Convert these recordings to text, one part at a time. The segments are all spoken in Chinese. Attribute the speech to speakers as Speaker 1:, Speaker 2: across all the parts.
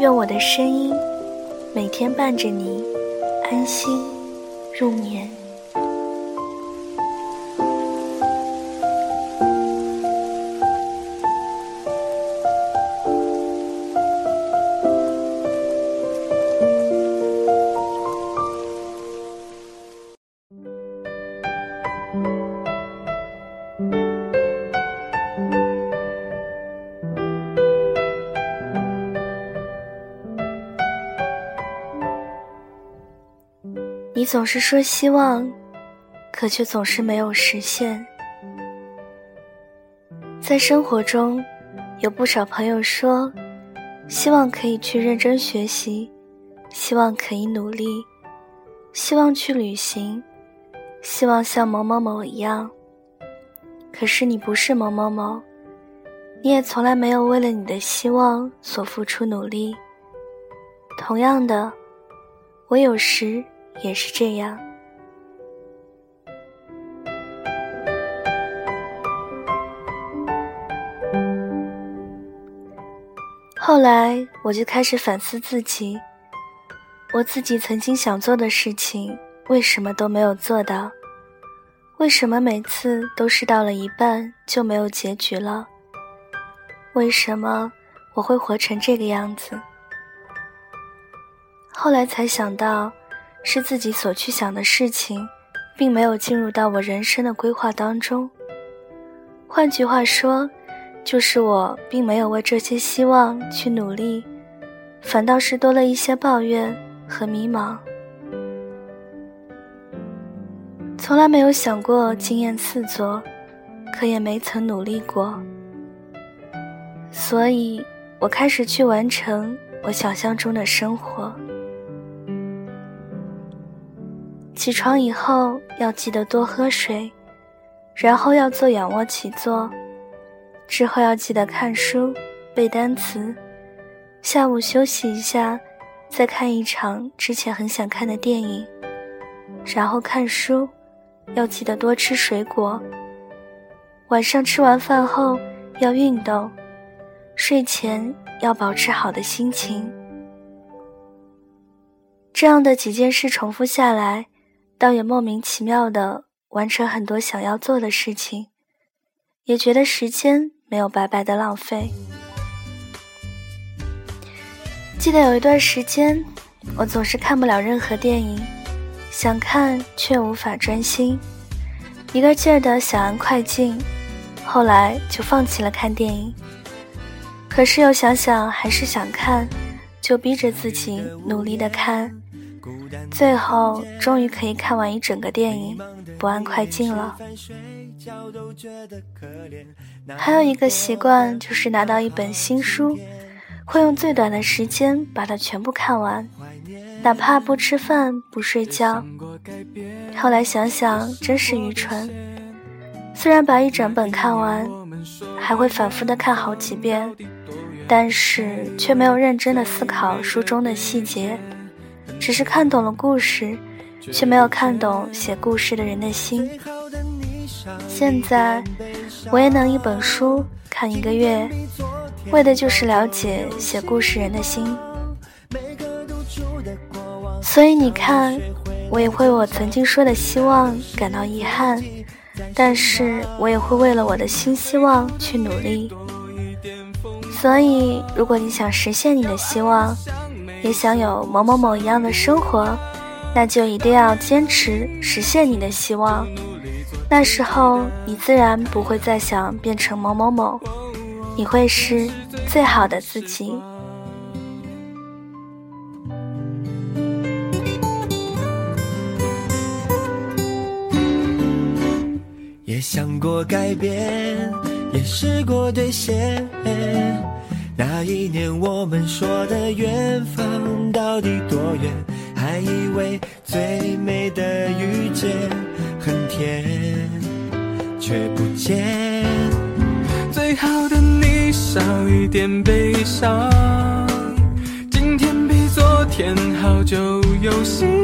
Speaker 1: 愿我的声音每天伴着你安心入眠。你总是说希望，可却总是没有实现。在生活中，有不少朋友说，希望可以去认真学习，希望可以努力，希望去旅行，希望像某某某一样。可是你不是某某某，你也从来没有为了你的希望所付出努力。同样的，我有时。也是这样。后来我就开始反思自己，我自己曾经想做的事情，为什么都没有做到？为什么每次都是到了一半就没有结局了？为什么我会活成这个样子？后来才想到。是自己所去想的事情，并没有进入到我人生的规划当中。换句话说，就是我并没有为这些希望去努力，反倒是多了一些抱怨和迷茫。从来没有想过惊艳四座，可也没曾努力过，所以我开始去完成我想象中的生活。起床以后要记得多喝水，然后要做仰卧起坐，之后要记得看书、背单词。下午休息一下，再看一场之前很想看的电影，然后看书，要记得多吃水果。晚上吃完饭后要运动，睡前要保持好的心情。这样的几件事重复下来。倒也莫名其妙的完成很多想要做的事情，也觉得时间没有白白的浪费。记得有一段时间，我总是看不了任何电影，想看却无法专心，一个劲儿的想按快进，后来就放弃了看电影。可是又想想还是想看，就逼着自己努力的看。最后终于可以看完一整个电影，不按快进了。还有一个习惯就是拿到一本新书，会用最短的时间把它全部看完，哪怕不吃饭不睡觉。后来想想真是愚蠢，虽然把一整本看完，还会反复的看好几遍，但是却没有认真的思考书中的细节。只是看懂了故事，却没有看懂写故事的人的心。现在，我也能一本书看一个月，为的就是了解写故事人的心。所以你看，我也会为我曾经说的希望感到遗憾，但是我也会为了我的新希望去努力。所以，如果你想实现你的希望，也想有某某某一样的生活，那就一定要坚持实现你的希望。那时候，你自然不会再想变成某某某，你会是最好的自己。
Speaker 2: 也想过改变，也试过兑现。那一年我们说的远方到底多远？还以为最美的遇见很甜，却不见。
Speaker 3: 最好的你少一点悲伤，今天比昨天好就有希望。每个独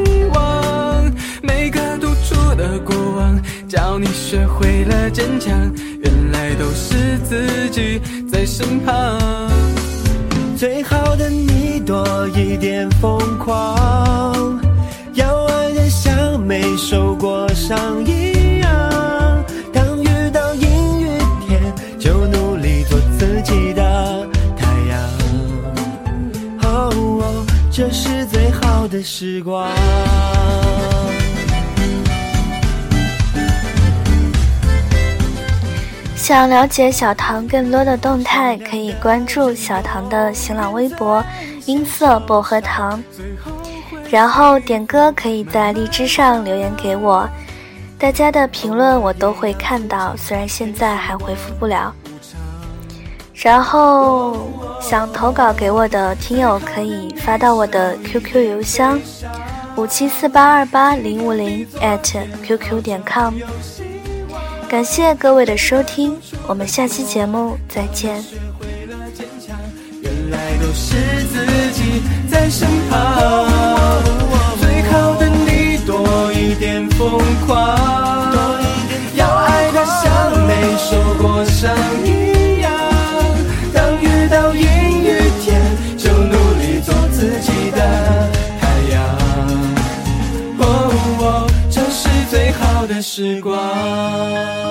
Speaker 3: 的过往，教你学会了坚强，原来都是自己在身旁。
Speaker 2: 最好的你多一点疯狂，要爱得像没受过伤一样。当遇到阴雨天，就努力做自己的太阳。哦，这是最好的时光。
Speaker 1: 想了解小唐更多的动态，可以关注小唐的新浪微博“音色薄荷糖”。然后点歌可以在荔枝上留言给我，大家的评论我都会看到，虽然现在还回复不了。然后想投稿给我的听友可以发到我的 QQ 邮箱五七四八二八零五零 @QQ 点 com。感谢各位的收听，我们下期节目再见。
Speaker 2: 多一点，要爱得像没受过伤时光。